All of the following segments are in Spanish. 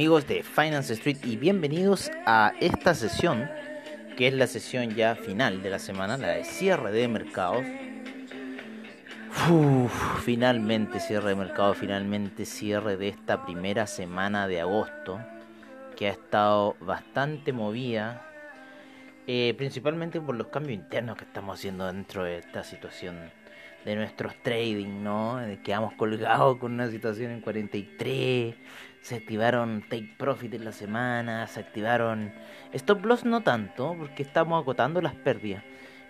Amigos de Finance Street y bienvenidos a esta sesión, que es la sesión ya final de la semana, la de cierre de mercados. finalmente cierre de mercado, finalmente cierre de esta primera semana de agosto, que ha estado bastante movida, eh, principalmente por los cambios internos que estamos haciendo dentro de esta situación de nuestros trading, ¿no? Quedamos colgados con una situación en 43, se activaron take profit en la semana, se activaron stop loss no tanto, porque estamos acotando las pérdidas,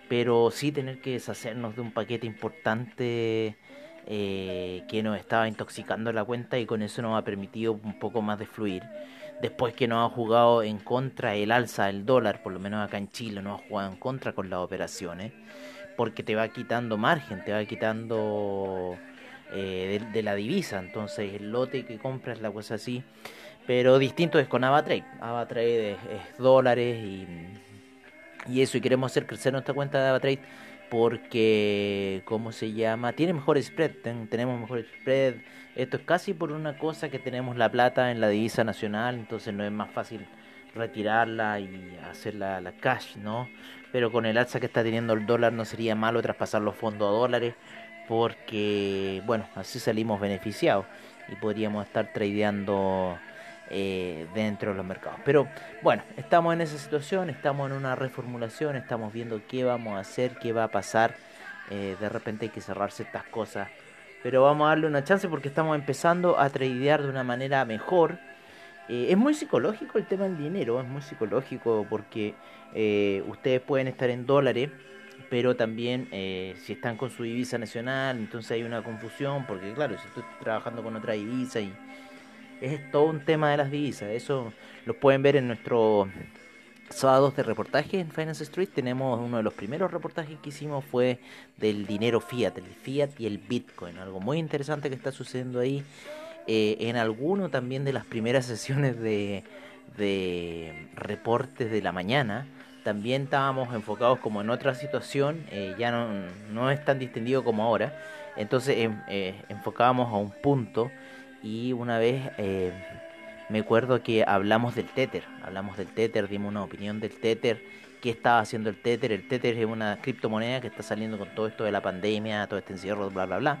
pero sí tener que deshacernos de un paquete importante eh, que nos estaba intoxicando la cuenta y con eso nos ha permitido un poco más de fluir. Después que nos ha jugado en contra el alza del dólar, por lo menos acá en Chile, nos ha jugado en contra con las operaciones porque te va quitando margen, te va quitando eh, de, la divisa. Entonces el lote que compras, la cosa así. Pero distinto es con AvaTrade. AvaTrade es, es dólares y, y, eso. Y queremos hacer crecer nuestra cuenta de AvaTrade porque, ¿cómo se llama? Tiene mejor spread. tenemos mejor spread. Esto es casi por una cosa que tenemos la plata en la divisa nacional. Entonces no es más fácil retirarla y hacer la, la cash, ¿no? Pero con el alza que está teniendo el dólar no sería malo traspasar los fondos a dólares porque, bueno, así salimos beneficiados y podríamos estar tradeando eh, dentro de los mercados. Pero bueno, estamos en esa situación, estamos en una reformulación, estamos viendo qué vamos a hacer, qué va a pasar. Eh, de repente hay que cerrar ciertas cosas. Pero vamos a darle una chance porque estamos empezando a tradear de una manera mejor eh, es muy psicológico el tema del dinero, es muy psicológico porque eh, ustedes pueden estar en dólares, pero también eh, si están con su divisa nacional, entonces hay una confusión porque claro, si estoy trabajando con otra divisa y es todo un tema de las divisas, eso lo pueden ver en nuestro sábados de reportaje en Finance Street. Tenemos uno de los primeros reportajes que hicimos fue del dinero fiat, el fiat y el bitcoin, algo muy interesante que está sucediendo ahí eh, en alguno también de las primeras sesiones de, reportes de la mañana, también estábamos enfocados como en otra situación, eh, ya no, no, es tan distendido como ahora, entonces em, eh, enfocábamos a un punto y una vez me acuerdo que hablamos del Tether, hablamos del Tether, dimos una opinión del Tether, qué estaba haciendo el Tether, el Tether es una criptomoneda que está saliendo con todo esto de la pandemia, todo este encierro, bla, bla, bla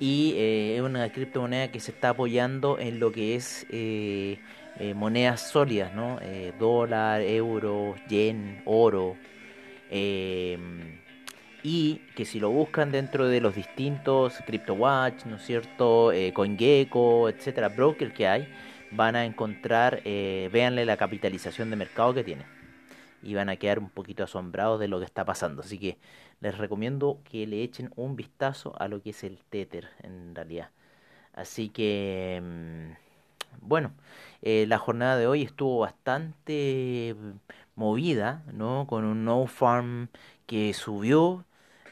y eh, es una criptomoneda que se está apoyando en lo que es eh, eh, monedas sólidas, ¿no? dólar, euro, yen, oro. Y que si lo buscan dentro de los distintos CryptoWatch, ¿no es cierto? CoinGecko, etcétera, broker que hay, van a encontrar, véanle la capitalización de mercado que tiene. Y van a quedar un poquito asombrados de lo que está pasando. Así que les recomiendo que le echen un vistazo a lo que es el Tether en realidad. Así que, mm, bueno, eh, la jornada de hoy estuvo bastante movida, ¿no? Con un no farm que subió,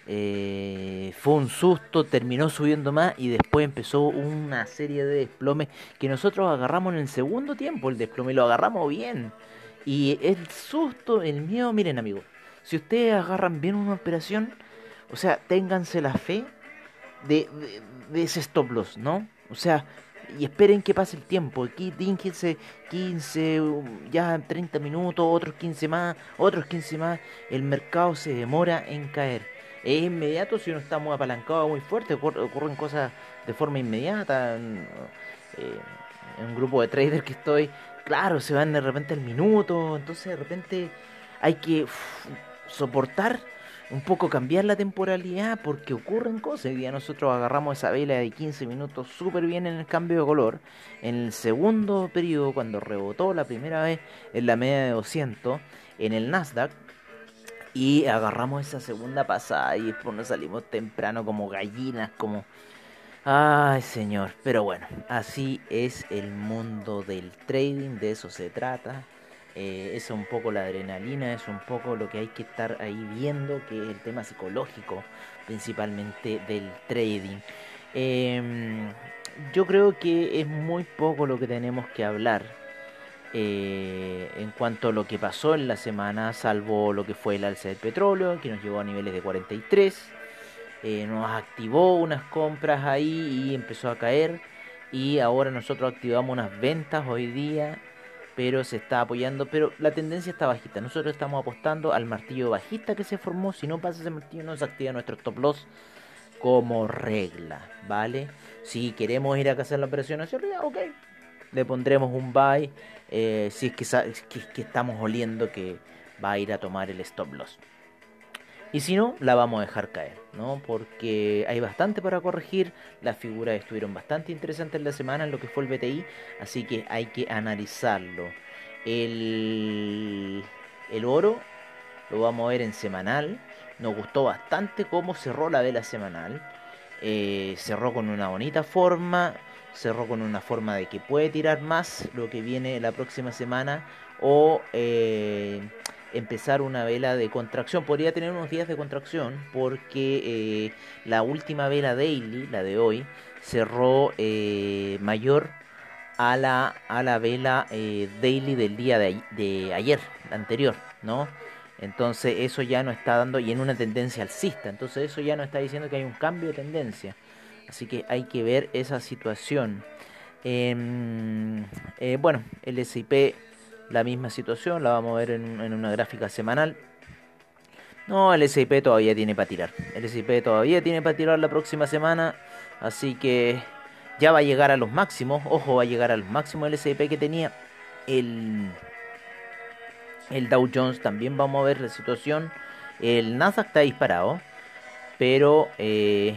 eh, fue un susto, terminó subiendo más y después empezó una serie de desplomes que nosotros agarramos en el segundo tiempo, el desplome lo agarramos bien. Y el susto, el miedo, miren amigos, si ustedes agarran bien una operación, o sea, ténganse la fe de, de, ese stop loss, ¿no? O sea, y esperen que pase el tiempo. Aquí 15, 15, ya 30 minutos, otros 15 más, otros 15 más. El mercado se demora en caer. Es inmediato si uno está muy apalancado, muy fuerte, ocurren cosas de forma inmediata. Eh, en un grupo de traders que estoy, claro, se van de repente al minuto, entonces de repente hay que soportar un poco cambiar la temporalidad porque ocurren cosas. Y día nosotros agarramos esa vela de 15 minutos súper bien en el cambio de color. En el segundo periodo, cuando rebotó la primera vez en la media de 200 en el Nasdaq, y agarramos esa segunda pasada y después nos salimos temprano como gallinas, como Ay, señor. Pero bueno, así es el mundo del trading, de eso se trata. Eh, es un poco la adrenalina, es un poco lo que hay que estar ahí viendo, que es el tema psicológico principalmente del trading. Em, yo creo que es muy poco lo que tenemos que hablar eh, en cuanto a lo que pasó en la semana, salvo lo que fue el alza del petróleo, que nos llevó a niveles de 43, eh, nos activó unas compras ahí y empezó a caer, y ahora nosotros activamos unas ventas hoy día, pero se está apoyando, pero la tendencia está bajista, nosotros estamos apostando al martillo bajista que se formó, si no pasa ese martillo no se activa nuestro stop loss como regla, ¿vale? Si queremos ir a hacer la operación hacia arriba, ok, le pondremos un buy eh, si es que, estamos oliendo que va a ir a tomar el stop loss. Y si no, la vamos a dejar caer, ¿no? Porque hay bastante para corregir, las figuras estuvieron bastante interesantes en la semana en lo que fue el BTI, así que hay que analizarlo. El, el oro lo vamos a ver en semanal, nos gustó bastante cómo cerró la vela semanal, eh, cerró con una bonita forma, cerró con una forma de que puede tirar más lo que viene la próxima semana o eh, empezar una vela de contracción. Podría tener unos días de contracción porque eh, la última vela daily, la de hoy, cerró eh, mayor a la, a la vela daily del día de, ayer, anterior, ¿no? Entonces eso ya no está dando y en una tendencia alcista. Entonces eso ya no está diciendo que hay un cambio de tendencia. Así que hay que ver esa situación. Em, eh, bueno, el SIP, la misma situación, la vamos a ver en, una gráfica semanal. No, el SIP todavía tiene para tirar. El SIP todavía tiene para tirar la próxima semana. Así que ya va a llegar a los máximos. Ojo, va a llegar a los máximos el SIP que tenía. El, el Dow Jones también vamos a ver la situación. El Nasdaq está disparado. Pero eh,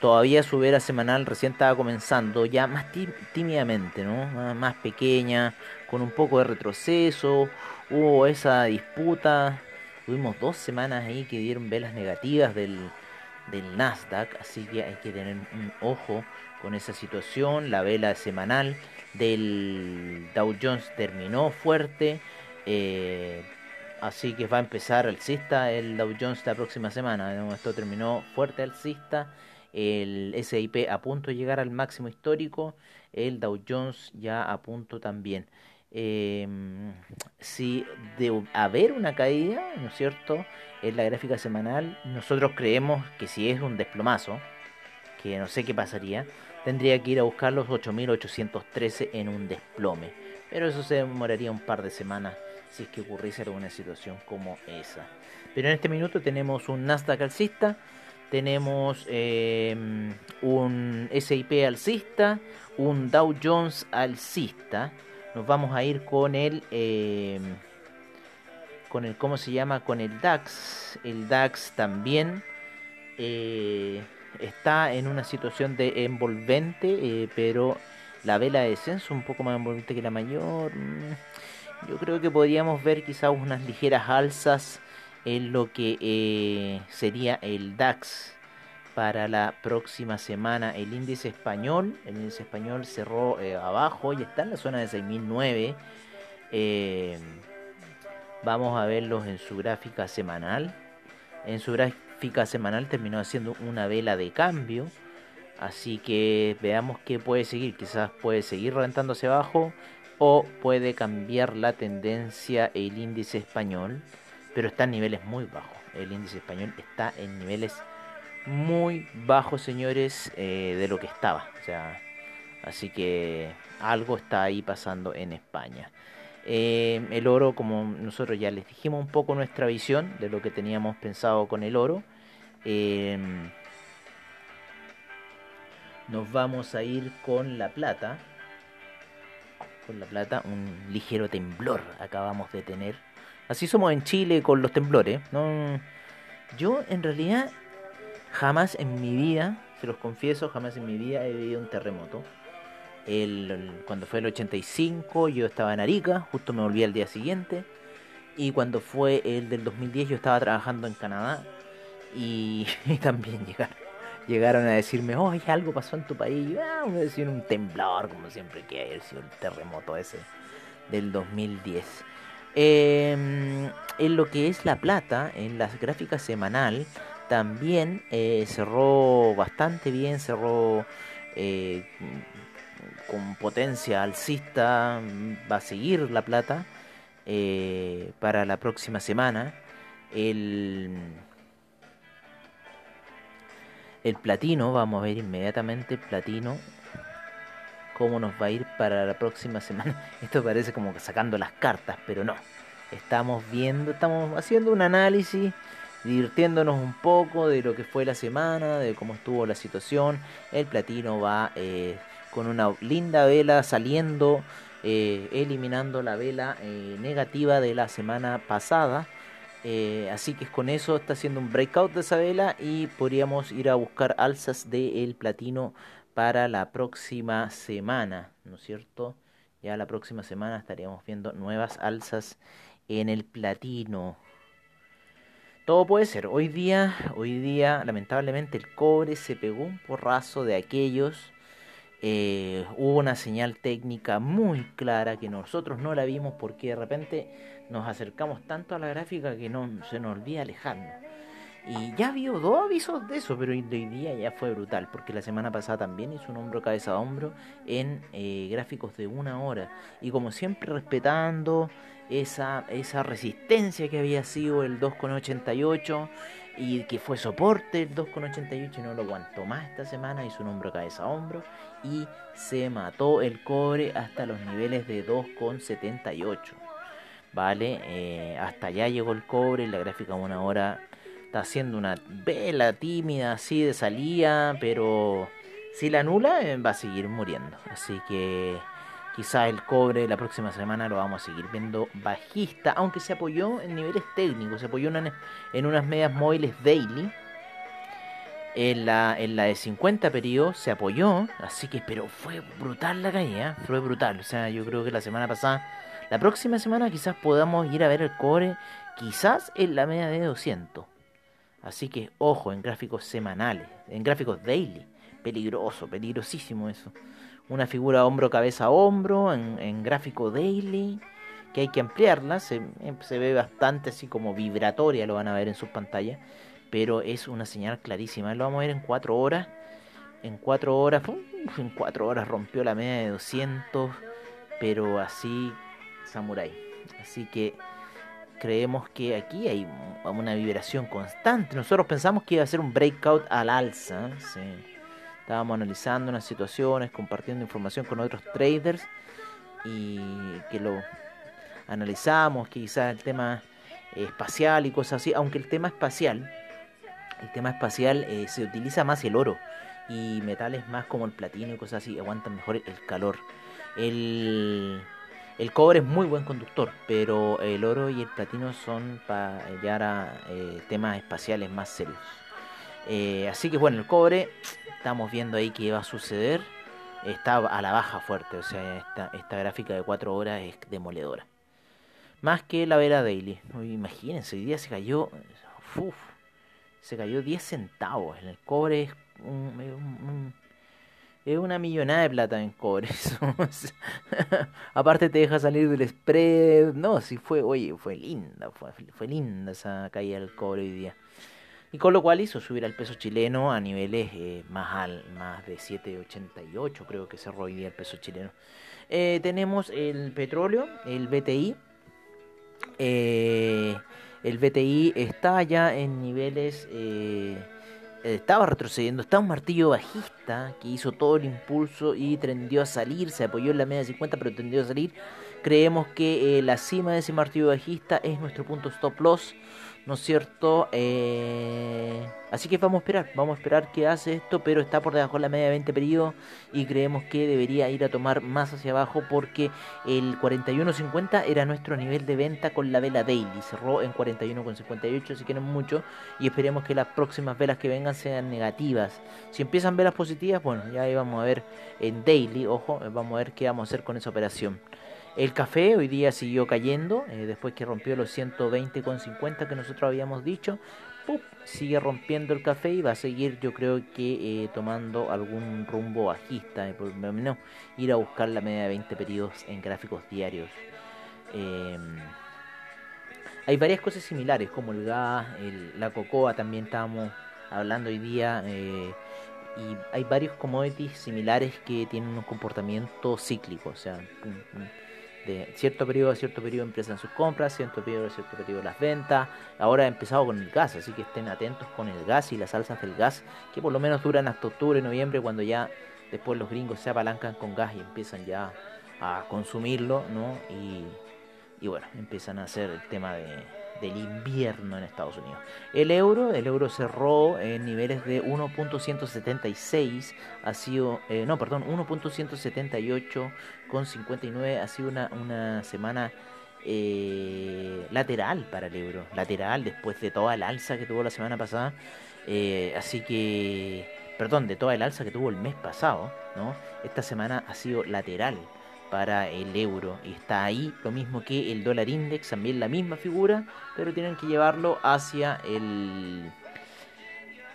todavía su vera semanal recién estaba comenzando, ya más tímidamente, ¿no? Más pequeña, con un poco de retroceso, hubo esa disputa, tuvimos dos semanas ahí que dieron velas negativas del, del Nasdaq, así que hay que tener un ojo con esa situación, la vela semanal del Dow Jones terminó fuerte, eh, así que va a empezar alcista el Dow Jones la próxima semana, esto terminó fuerte alcista, el SIP a punto de llegar al máximo histórico, el Dow Jones ya a punto también. Em, si de haber una caída, ¿no es cierto?, en la gráfica semanal, nosotros creemos que si es un desplomazo, que no sé qué pasaría, tendría que ir a buscar los 8813 en un desplome. Pero eso se demoraría un par de semanas si es que ocurriese alguna situación como esa. Pero en este minuto tenemos un Nasdaq alcista tenemos em, un SIP alcista, un Dow Jones alcista. Nos vamos a ir con el, em, con el, ¿cómo se llama? Con el DAX. El DAX también eh, está en una situación de envolvente, eh, pero la vela de descenso un poco más envolvente que la mayor. Mm, yo creo que podríamos ver quizás unas ligeras alzas en lo que eh, sería el DAX para la próxima semana. El índice español, el índice español cerró eh, abajo y está en la zona de 6009. Eh, vamos a verlos en su gráfica semanal. En su gráfica semanal terminó haciendo una vela de cambio. Así que veamos qué puede seguir. Quizás puede seguir reventándose abajo o puede cambiar la tendencia el índice español pero está en niveles muy bajos. El índice español está en niveles muy bajos, señores, eh, de lo que estaba. O sea, así que algo está ahí pasando en España. Eh, el oro, como nosotros ya les dijimos un poco nuestra visión de lo que teníamos pensado con el oro. Em, nos vamos a ir con la plata. Con la plata, un ligero temblor acabamos de tener Así somos en Chile con los temblores. ¿no? Yo en realidad jamás en mi vida, se los confieso, jamás en mi vida he vivido un terremoto. El, cuando fue el 85 yo estaba en Arica, justo me volví al día siguiente. Y cuando fue el del 2010 yo estaba trabajando en Canadá y, también llegaron, llegaron a decirme, oh, algo pasó en tu país. Ah, me decían un temblor, como siempre que hay sido el terremoto ese del 2010. Em, en lo que es La Plata, en las gráficas semanal, también eh, cerró bastante bien, cerró eh, con potencia alcista, va a seguir La Plata eh, para la próxima semana. El, el platino, vamos a ver inmediatamente el platino cómo nos va a ir para la próxima semana. Esto parece como sacando las cartas, pero no. Estamos viendo, estamos haciendo un análisis, divirtiéndonos un poco de lo que fue la semana, de cómo estuvo la situación. El platino va eh, con una linda vela saliendo, eh, eliminando la vela eh, negativa de la semana pasada. así que con eso está haciendo un breakout de esa vela y podríamos ir a buscar alzas del platino para la próxima semana, ¿no es cierto? Ya la próxima semana estaríamos viendo nuevas alzas en el platino. Todo puede ser. Hoy día, hoy día, lamentablemente, el cobre se pegó un porrazo de aquellos. Eh, hubo una señal técnica muy clara que nosotros no la vimos porque de repente nos acercamos tanto a la gráfica que no se nos olvida alejarnos. Y ya vio dos avisos de eso, pero hoy día ya fue brutal, porque la semana pasada también hizo un hombro cabeza a hombro en eh, gráficos de una hora. Y como siempre respetando esa, esa resistencia que había sido el 2,88 y que fue soporte el 2,88 y no lo aguantó más esta semana, hizo un hombro cabeza a hombro y se mató el cobre hasta los niveles de 2,78. Vale, eh, hasta allá llegó el cobre, la gráfica de una hora Está haciendo una vela tímida así de salida, pero si la anula eh, va a seguir muriendo. Así que quizá el cobre la próxima semana lo vamos a seguir viendo bajista, aunque se apoyó en niveles técnicos, se apoyó en, unas medias móviles daily. En la, en la de 50 periodos se apoyó, así que, pero fue brutal la caída, fue brutal. O sea, yo creo que la semana pasada, la próxima semana quizás podamos ir a ver el cobre, quizás en la media de 200. Así que ojo en gráficos semanales, en gráficos daily. Peligroso, peligrosísimo eso. Una figura hombro, cabeza, hombro en, en gráfico daily que hay que ampliarla. Se, se, ve bastante así como vibratoria, lo van a ver en sus pantallas. Pero es una señal clarísima. Lo vamos a ver en 4 horas. En 4 horas, en 4 horas rompió la media de 200. Pero así, samurai. Así que creemos que aquí hay una vibración constante. Nosotros pensamos que iba a ser un breakout al alza. Estábamos analizando unas situaciones, compartiendo información con otros traders y que lo analizamos, quizás el tema espacial y cosas así, aunque el tema espacial, el tema espacial eh, se utiliza más el oro y metales más como el platino y cosas así aguantan mejor el calor. El el cobre es muy buen conductor, pero el oro y el platino son para ya eh, temas espaciales más serios. Eh, así que bueno, el cobre, estamos viendo ahí que va a suceder. Está a la baja fuerte, o sea, esta, esta gráfica de 4 horas es demoledora. Más que la vera daily. Imagínense, hoy día se cayó. Uf, se cayó 10 centavos. El cobre es un es una millonada de plata en cobre. Aparte te deja salir del spread. No, si fue, oye, fue linda, fue, fue linda esa caída del cobre hoy día. Y con lo cual hizo subir al peso chileno a niveles eh, más, al, más de 7,88 creo que cerró hoy día el peso chileno. Eh, tenemos el petróleo, el BTI. Eh, el BTI está ya en niveles... Estaba retrocediendo, estaba un martillo bajista que hizo todo el impulso y tendió a salir, se apoyó en la media de 50 pero tendió a salir. Creemos que eh, la cima de ese martillo bajista es nuestro punto stop loss. ¿no es cierto? Eh, así que vamos a esperar, vamos a esperar qué hace esto, pero está por debajo de la media de 20 periodos y creemos que debería ir a tomar más hacia abajo porque el 41.50 era nuestro nivel de venta con la vela daily, cerró en 41.58, si quieren mucho, y esperemos que las próximas velas que vengan sean negativas. Si empiezan velas positivas, bueno, ya ahí vamos a ver en daily, ojo, vamos a ver qué vamos a hacer con esa operación. El café hoy día siguió cayendo, eh, después que rompió los 120,50 que nosotros habíamos dicho. Sigue rompiendo el café y va a seguir yo creo que eh, tomando algún rumbo bajista, eh, por lo menos ir a buscar la media de 20 periodos en gráficos diarios. Em, hay varias cosas similares como el gas, la cocoa también estábamos hablando hoy día eh, y hay varios commodities similares que tienen un comportamiento cíclico, o sea, de cierto periodo a cierto periodo empiezan sus compras, cierto periodo a cierto periodo las ventas. Ahora ha empezado con el gas, así que estén atentos con el gas y las alzas del gas, que por lo menos duran hasta octubre, noviembre, cuando ya después los gringos se apalancan con gas y empiezan ya a consumirlo, ¿no? Y, y bueno, empiezan a hacer el tema de, del invierno en Estados Unidos. El euro, el euro cerró en niveles de 1.176, ha sido, eh, no, perdón, 1.178 con 59, ha sido una, una semana eh, lateral para el euro, lateral después de toda la alza que tuvo la semana pasada, eh, así que, perdón, de toda el alza que tuvo el mes pasado, ¿no? Esta semana ha sido lateral para el euro está ahí lo mismo que el dólar index, también la misma figura, pero tienen que llevarlo hacia el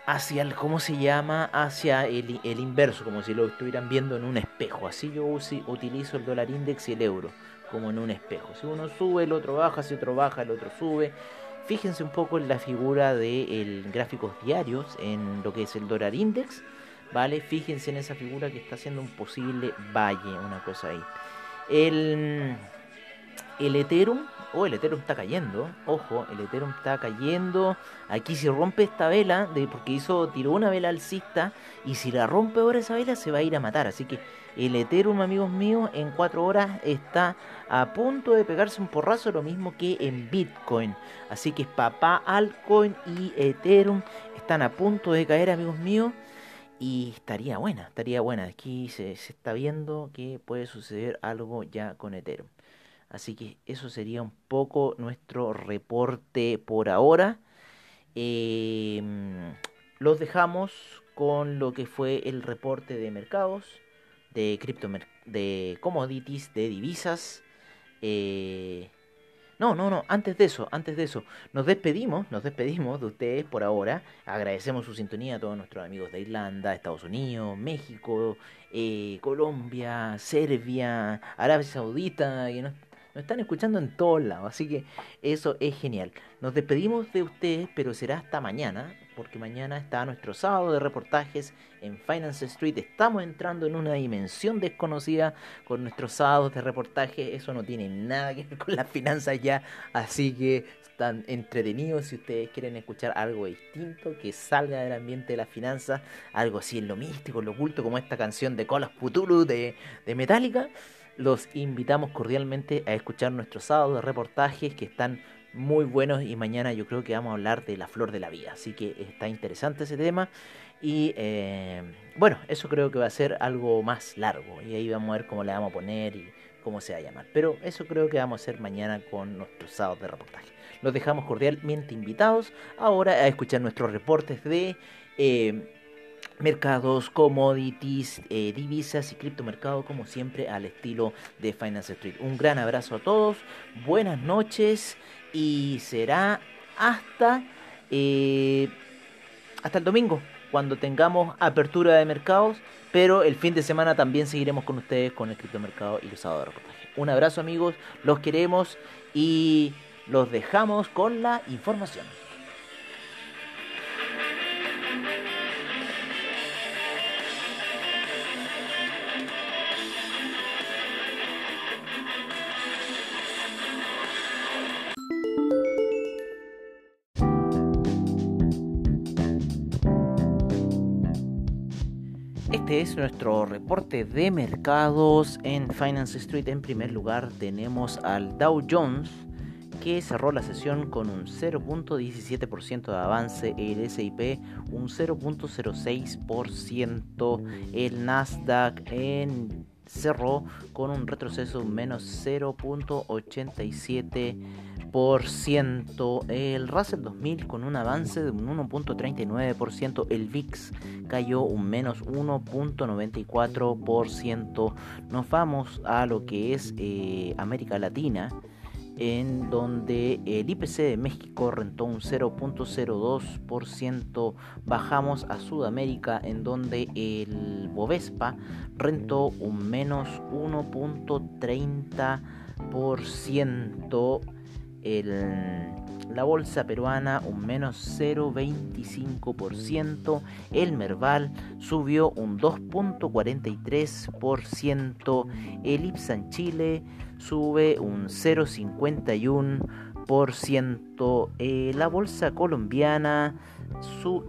hacia el cómo se llama, hacia el, el inverso, como si lo estuvieran viendo en un espejo. Así yo utilizo el dólar index y el euro como en un espejo. Si uno sube, el otro baja, si otro baja, el otro sube. Fíjense un poco en la figura de gráficos diarios en lo que es el dólar index, ¿vale? Fíjense en esa figura que está haciendo un posible valle, una cosa ahí. El, el Ethereum, oh, el Ethereum está cayendo, ojo, el Ethereum está cayendo. Aquí si rompe esta vela, de, porque hizo, tiró una vela alcista, y si la rompe ahora esa vela se va a ir a matar. Así que el Ethereum, amigos míos, en 4 horas está a punto de pegarse un porrazo, lo mismo que en Bitcoin. Así que papá altcoin y Ethereum están a punto de caer, amigos míos. Y estaría buena, estaría buena. Aquí se, está viendo que puede suceder algo ya con Ethereum. Así que eso sería un poco nuestro reporte por ahora. Em, los dejamos con lo que fue el reporte de mercados, de cripto, de commodities, de divisas. Eh, no, no, no, antes de eso, antes de eso, nos despedimos, nos despedimos de ustedes por ahora. Agradecemos su sintonía a todos nuestros amigos de Irlanda, Estados Unidos, México, eh, Colombia, Serbia, Arabia Saudita, que nos, nos están escuchando en todos lados, así que eso es genial. Nos despedimos de ustedes, pero será hasta mañana porque mañana está nuestro sábado de reportajes en Finance Street. Estamos entrando en una dimensión desconocida con nuestros sábados de reportaje. Eso no tiene nada que ver con las finanzas ya, así que están entretenidos si ustedes quieren escuchar algo distinto que salga del ambiente de las finanzas, algo así en lo místico, en lo oculto, como esta canción de Colas Putulu de, de Metallica. Los invitamos cordialmente a escuchar nuestros sábados de reportajes que están muy buenos y mañana yo creo que vamos a hablar de la flor de la vida. Así que está interesante ese tema. Y eh, bueno, eso creo que va a ser algo más largo. Y ahí vamos a ver cómo le vamos a poner y cómo se va a llamar. Pero eso creo que vamos a hacer mañana con nuestros sábados de reportaje. Los dejamos cordialmente invitados ahora a escuchar nuestros reportes de eh, mercados, commodities, eh, divisas y criptomercado como siempre al estilo de Finance Street. Un gran abrazo a todos, buenas noches y será hasta, eh, hasta el domingo, cuando tengamos apertura de mercados, pero el fin de semana también seguiremos con ustedes con el criptomercado y los sábados de reportaje. Un abrazo amigos, los queremos y los dejamos con la información. Es nuestro reporte de mercados en Finance Street. En primer lugar tenemos al Dow Jones que cerró la sesión con un 0.17% de avance, el SIP un 0.06%, el Nasdaq en cerró con un retroceso menos 0.87%, el Russell 2000 con un avance de un 1.39%, el VIX cayó un menos 1.94%. Nos vamos a lo que es eh, América Latina en donde el IPC de México rentó un 0.02%, bajamos a Sudamérica en donde el Bovespa rentó un menos 1.30%, la bolsa peruana un menos 0.25%, el Merval subió un 2.43%, el Ipsan Chile sube un 0,51%. Eh, la bolsa colombiana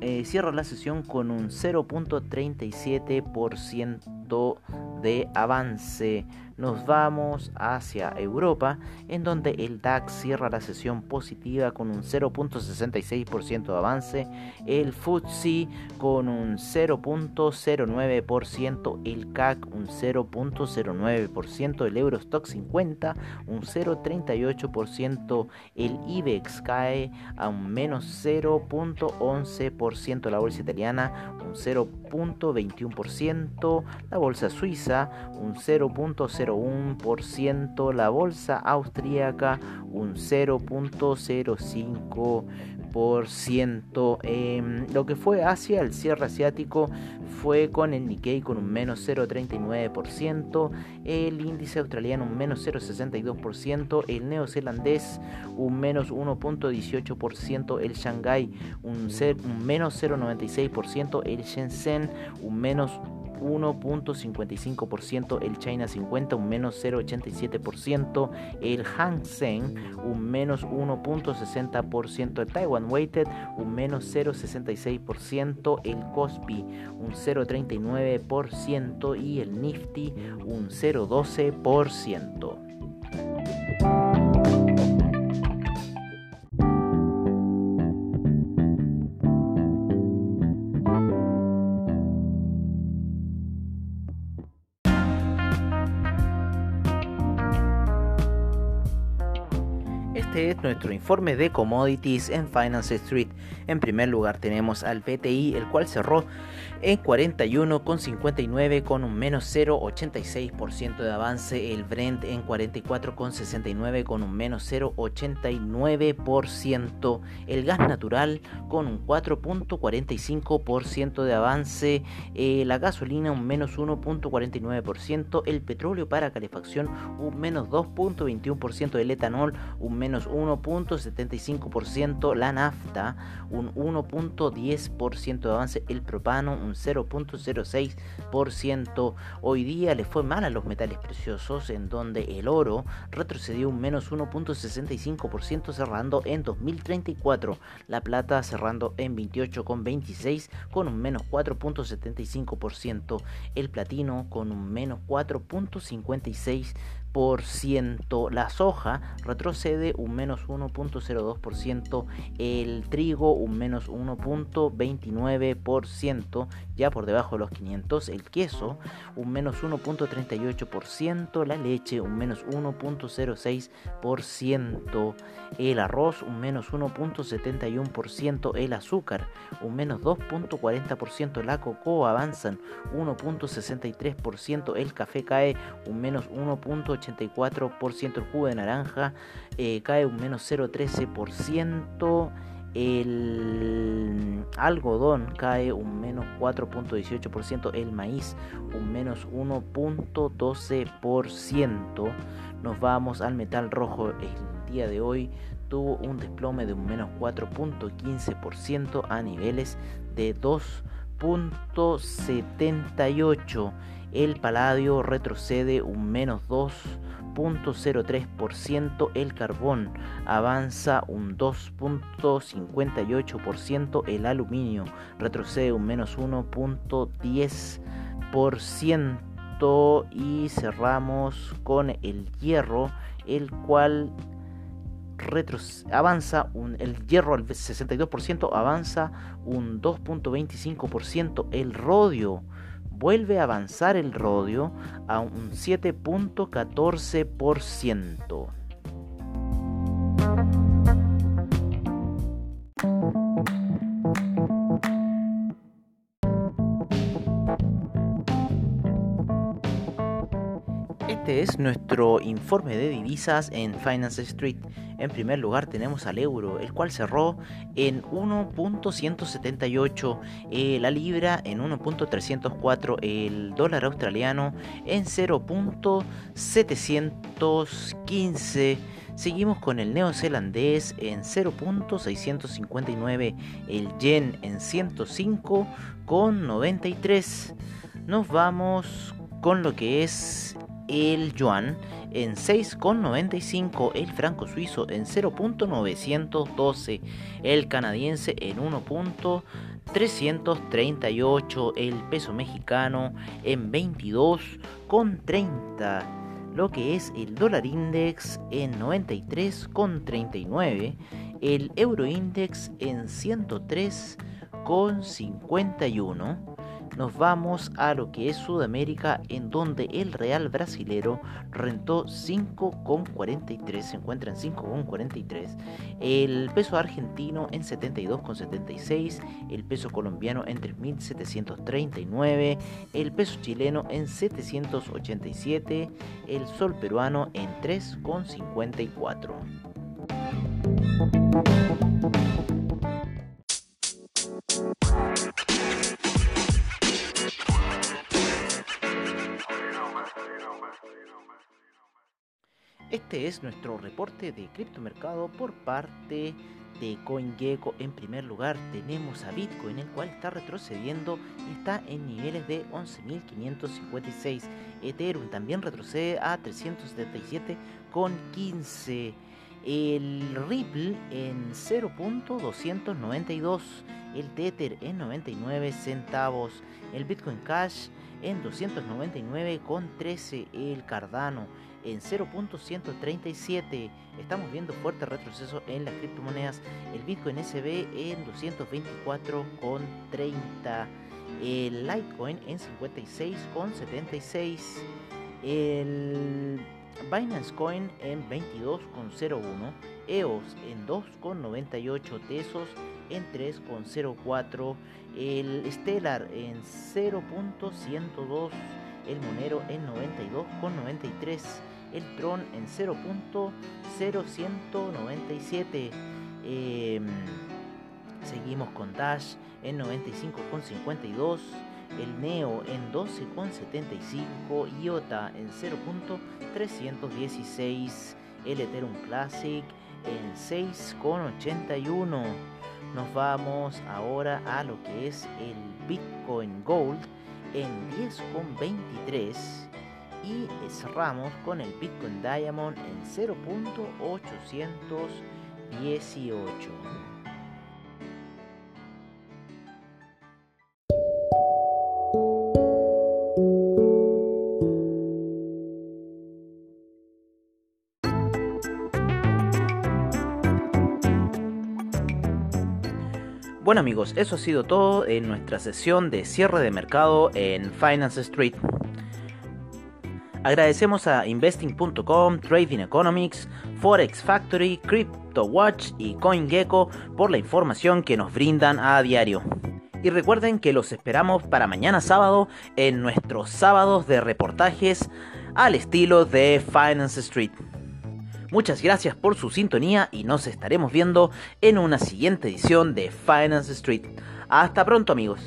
eh, cierra la sesión con un 0.37% de avance nos vamos hacia Europa, en donde el DAX cierra la sesión positiva con un 0.66% de avance, el FTSE con un 0.09%, el CAC un 0.09%, el Eurostock 50 un 0.38%, el IBEX cae a un menos 0.11%, la bolsa italiana un 0.21%, la bolsa suiza un 0.0 0.01%, la bolsa austríaca un 0.05%. Em, lo que fue Asia, el cierre asiático fue con el Nikkei con un menos 0.39%, el índice australiano un menos 0.62%, el neozelandés un menos 1.18%, el Shanghai un, un menos 0.96%, el Shenzhen un menos 1.55%, el China 50 un menos 0.87%, el Hang Seng un menos 1.60%, el Taiwan Weighted un menos 0.66%, el Kospi un 0.39% y el Nifty un 0.12%. nuestro informe de commodities en Finance Street. En primer lugar tenemos al PTI, el cual cerró en 41,59 con un menos 0,86% de avance. El Brent en 44,69 con un menos 0,89%. El gas natural con un 4,45% de avance. Eh, la gasolina un menos 1,49%. El petróleo para calefacción un menos 2,21%. El etanol un menos 1.75%, la nafta un 1.10% de avance, el propano un 0.06%. Hoy día le fue mal a los metales preciosos en donde el oro retrocedió un menos 1.65% cerrando en 2034, la plata cerrando en 28,26 con un menos 4.75%, el platino con un menos 4.56%, la soja retrocede un menos 1.02%, el trigo un menos 1.29%, ya por debajo de los 500, el queso un menos 1.38%, la leche un menos 1.06%, el arroz un menos 1.71%, el azúcar un menos 2.40%, la cocoa avanzan 1.63%, el café cae un menos 1.80%, 84%, el jugo de naranja eh, cae un menos 0,13%, el algodón cae un menos 4.18%, el maíz un menos 1.12%. Nos vamos al metal rojo el día de hoy tuvo un desplome de un menos 4.15% a niveles de 2.78 el paladio retrocede un menos 2.03%, el carbón avanza un 2.58%, el aluminio retrocede un menos 1.10% y cerramos con el hierro, el cual avanza un, el hierro al 62% avanza un 2.25%, el rodio vuelve a avanzar el rodio a un 7.14%. es nuestro informe de divisas en Finance Street. En primer lugar tenemos al euro, el cual cerró en 1.178, eh, la libra en 1.304, el dólar australiano en 0.715. Seguimos con el neozelandés en 0.659, el yen en 105,93. Nos vamos con lo que es el yuan en 6,95, el franco suizo en 0.912, el canadiense en 1.338, el peso mexicano en 22,30, lo que es el dólar index en 93,39, el euro index en 103,51 nos vamos a lo que es Sudamérica, en donde el real brasilero rentó 5,43, se encuentra en 5,43, el peso argentino en 72,76, el peso colombiano en 3.739, el peso chileno en 787, el sol peruano en 3,54. Este es nuestro reporte de criptomercado por parte de CoinGecko. En primer lugar tenemos a Bitcoin, el cual está retrocediendo y está en niveles de 11.556. Ethereum también retrocede a 377,15. El Ripple en 0.292. El Tether en 99 centavos. El Bitcoin Cash en 299,13. El Cardano en 0.137. Estamos viendo fuerte retroceso en las criptomonedas. El Bitcoin SB en 224,30. El Litecoin en 56,76. El Binance Coin en 22,01. EOS en 2,98. Tesos en 3,04. El Stellar en 0.102. El Monero en 92,93 el Tron en 0.0197. Em, seguimos con Dash en 95.52. El Neo en 12.75. IOTA en 0.316. El Ethereum Classic en 6.81. Nos vamos ahora a lo que es el Bitcoin Gold en 10.23 y cerramos con el Bitcoin Diamond en 0.818. Bueno amigos, eso ha sido todo en nuestra sesión de cierre de mercado en Finance Street. Agradecemos a investing.com, Trading Economics, Forex Factory, CryptoWatch y CoinGecko por la información que nos brindan a diario. Y recuerden que los esperamos para mañana sábado en nuestros sábados de reportajes al estilo de Finance Street. Muchas gracias por su sintonía y nos estaremos viendo en una siguiente edición de Finance Street. Hasta pronto amigos.